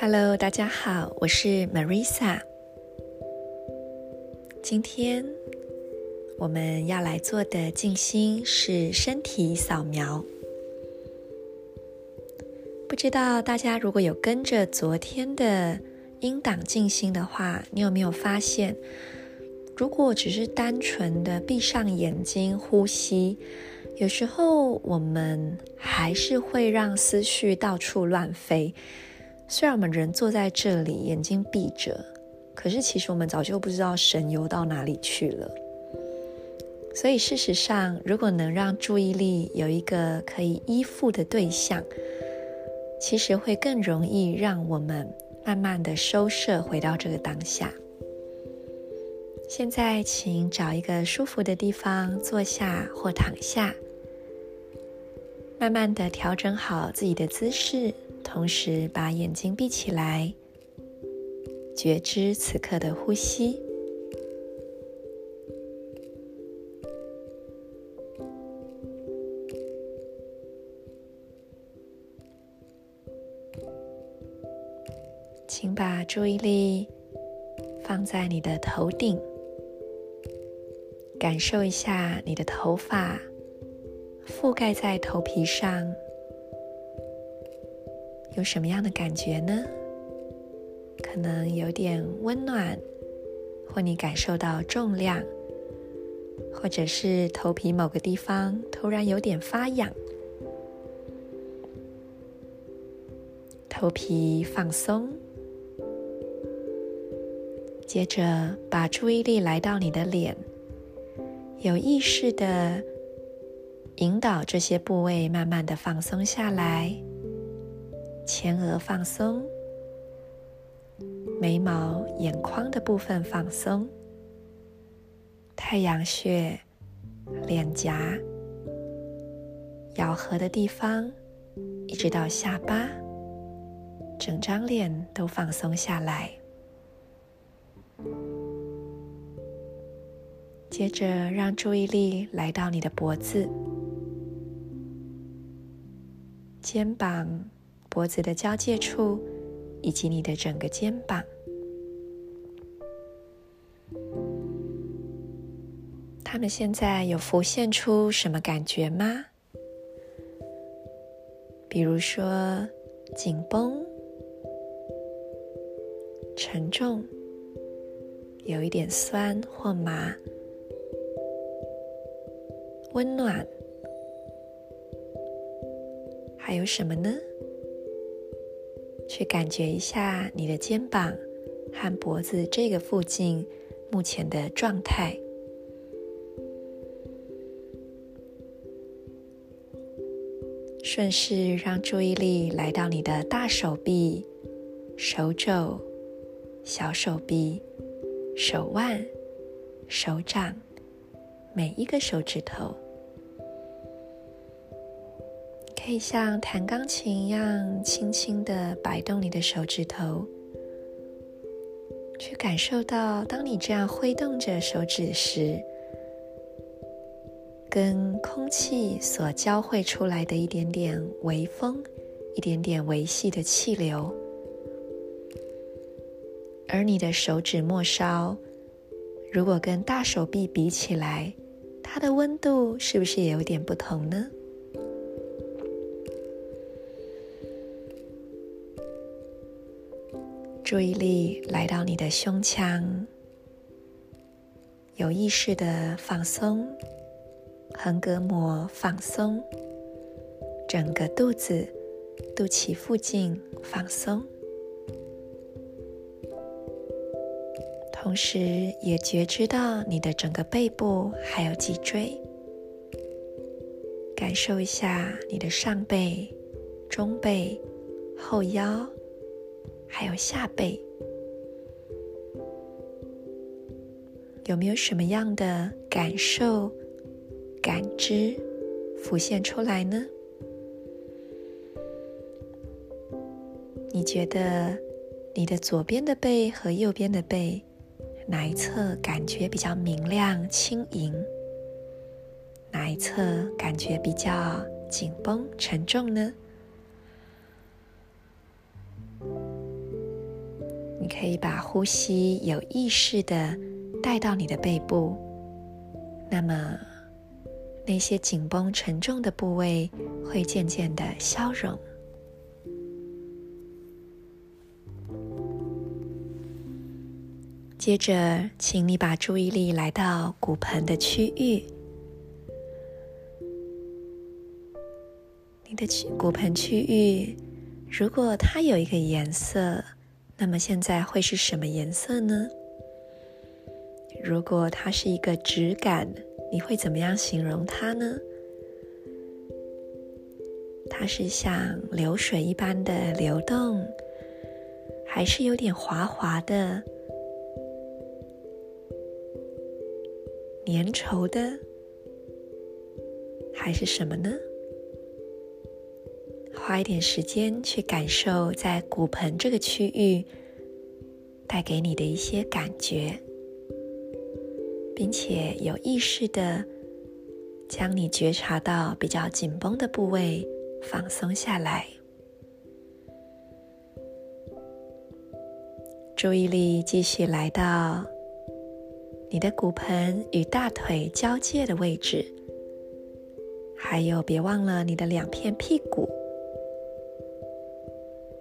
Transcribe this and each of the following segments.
Hello，大家好，我是 Marisa。今天我们要来做的静心是身体扫描。不知道大家如果有跟着昨天的音档静心的话，你有没有发现，如果只是单纯的闭上眼睛呼吸，有时候我们还是会让思绪到处乱飞。虽然我们人坐在这里，眼睛闭着，可是其实我们早就不知道神游到哪里去了。所以事实上，如果能让注意力有一个可以依附的对象，其实会更容易让我们慢慢的收摄回到这个当下。现在，请找一个舒服的地方坐下或躺下，慢慢的调整好自己的姿势。同时，把眼睛闭起来，觉知此刻的呼吸。注意力放在你的头顶，感受一下你的头发覆盖在头皮上。有什么样的感觉呢？可能有点温暖，或你感受到重量，或者是头皮某个地方突然有点发痒。头皮放松，接着把注意力来到你的脸，有意识的引导这些部位慢慢的放松下来。前额放松，眉毛、眼眶的部分放松，太阳穴、脸颊、咬合的地方，一直到下巴，整张脸都放松下来。接着，让注意力来到你的脖子、肩膀。脖子的交界处，以及你的整个肩膀，他们现在有浮现出什么感觉吗？比如说紧绷、沉重、有一点酸或麻、温暖，还有什么呢？去感觉一下你的肩膀和脖子这个附近目前的状态。顺势让注意力来到你的大手臂、手肘、小手臂、手腕、手掌，每一个手指头。可以像弹钢琴一样，轻轻地摆动你的手指头，去感受到，当你这样挥动着手指时，跟空气所交汇出来的一点点微风，一点点微细的气流，而你的手指末梢，如果跟大手臂比起来，它的温度是不是也有点不同呢？注意力来到你的胸腔，有意识的放松，横膈膜放松，整个肚子、肚脐附近放松，同时也觉知到你的整个背部还有脊椎，感受一下你的上背、中背、后腰。还有下背，有没有什么样的感受、感知浮现出来呢？你觉得你的左边的背和右边的背哪一侧感觉比较明亮轻盈？哪一侧感觉比较紧绷沉重呢？你可以把呼吸有意识的带到你的背部，那么那些紧绷沉重的部位会渐渐的消融。接着，请你把注意力来到骨盆的区域。你的骨盆区域，如果它有一个颜色，那么现在会是什么颜色呢？如果它是一个质感，你会怎么样形容它呢？它是像流水一般的流动，还是有点滑滑的？粘稠的，还是什么呢？花一点时间去感受在骨盆这个区域带给你的一些感觉，并且有意识的将你觉察到比较紧绷的部位放松下来，注意力继续来到。你的骨盆与大腿交界的位置，还有别忘了你的两片屁股，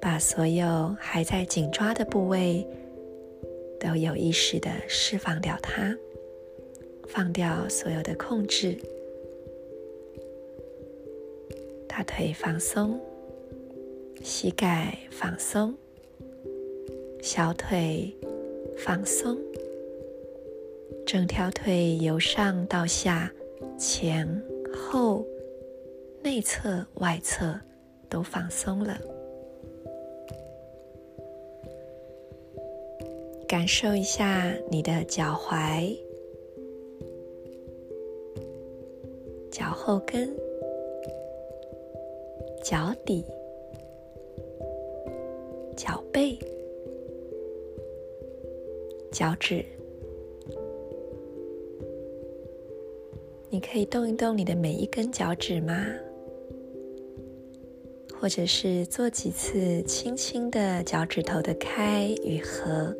把所有还在紧抓的部位都有意识地释放掉它，放掉所有的控制。大腿放松，膝盖放松，小腿放松。整条腿由上到下、前后、内侧、外侧都放松了。感受一下你的脚踝、脚后跟、脚底、脚背、脚趾。你可以动一动你的每一根脚趾吗？或者是做几次轻轻的脚趾头的开与合。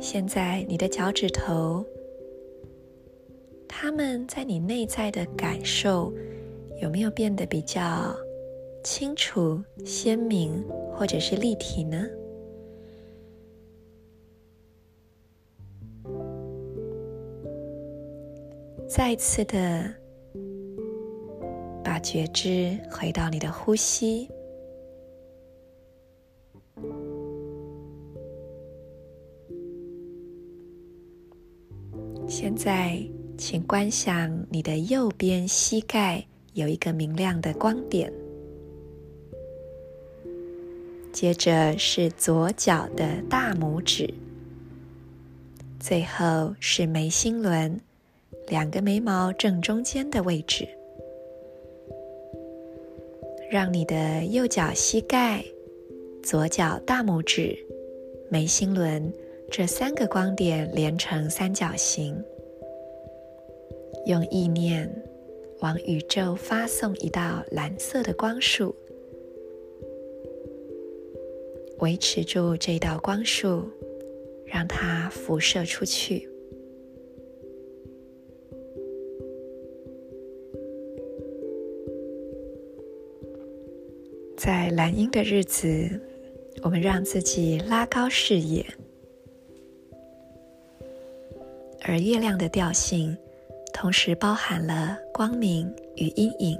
现在你的脚趾头，它们在你内在的感受有没有变得比较清楚、鲜明，或者是立体呢？再次的把觉知回到你的呼吸。现在，请观想你的右边膝盖有一个明亮的光点，接着是左脚的大拇指，最后是眉心轮。两个眉毛正中间的位置，让你的右脚膝盖、左脚大拇指、眉心轮这三个光点连成三角形，用意念往宇宙发送一道蓝色的光束，维持住这道光束，让它辐射出去。在蓝鹰的日子，我们让自己拉高视野，而月亮的调性同时包含了光明与阴影。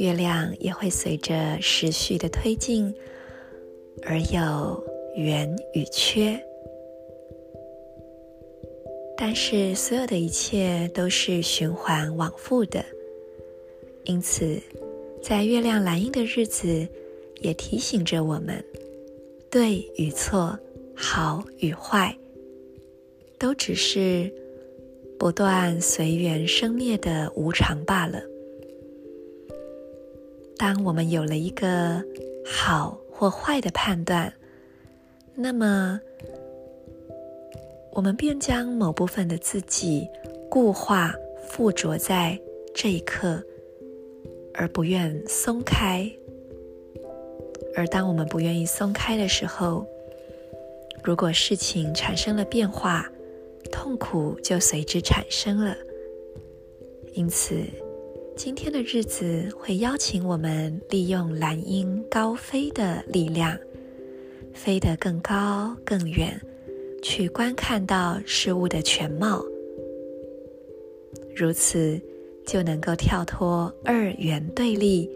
月亮也会随着时序的推进而有圆与缺，但是所有的一切都是循环往复的，因此。在月亮蓝鹰的日子，也提醒着我们：对与错，好与坏，都只是不断随缘生灭的无常罢了。当我们有了一个好或坏的判断，那么我们便将某部分的自己固化、附着在这一刻，而不愿松开。而当我们不愿意松开的时候，如果事情产生了变化，痛苦就随之产生了。因此，今天的日子会邀请我们利用蓝鹰高飞的力量，飞得更高更远，去观看到事物的全貌。如此，就能够跳脱二元对立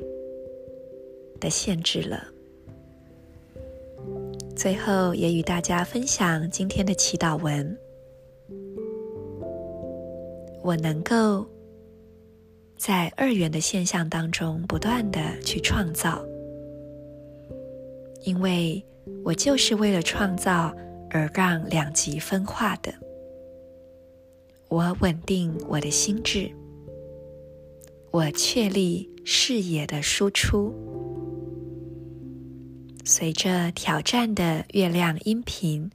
的限制了。最后，也与大家分享今天的祈祷文。我能够在二元的现象当中不断的去创造，因为我就是为了创造而让两极分化的。我稳定我的心智，我确立视野的输出。随着挑战的月亮音频，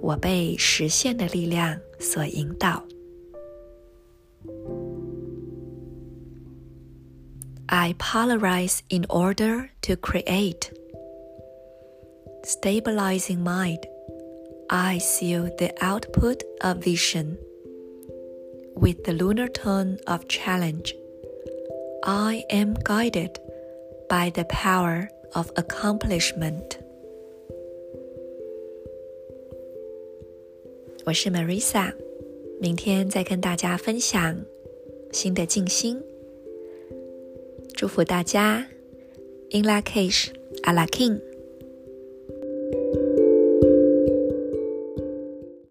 我被实现的力量所引导。I polarize in order to create. Stabilizing mind, I seal the output of vision. With the lunar tone of challenge, I am guided by the power of accomplishment。我是 Marisa，明天再跟大家分享新的静心。祝福大家，In Lak'ech, Ala K'in。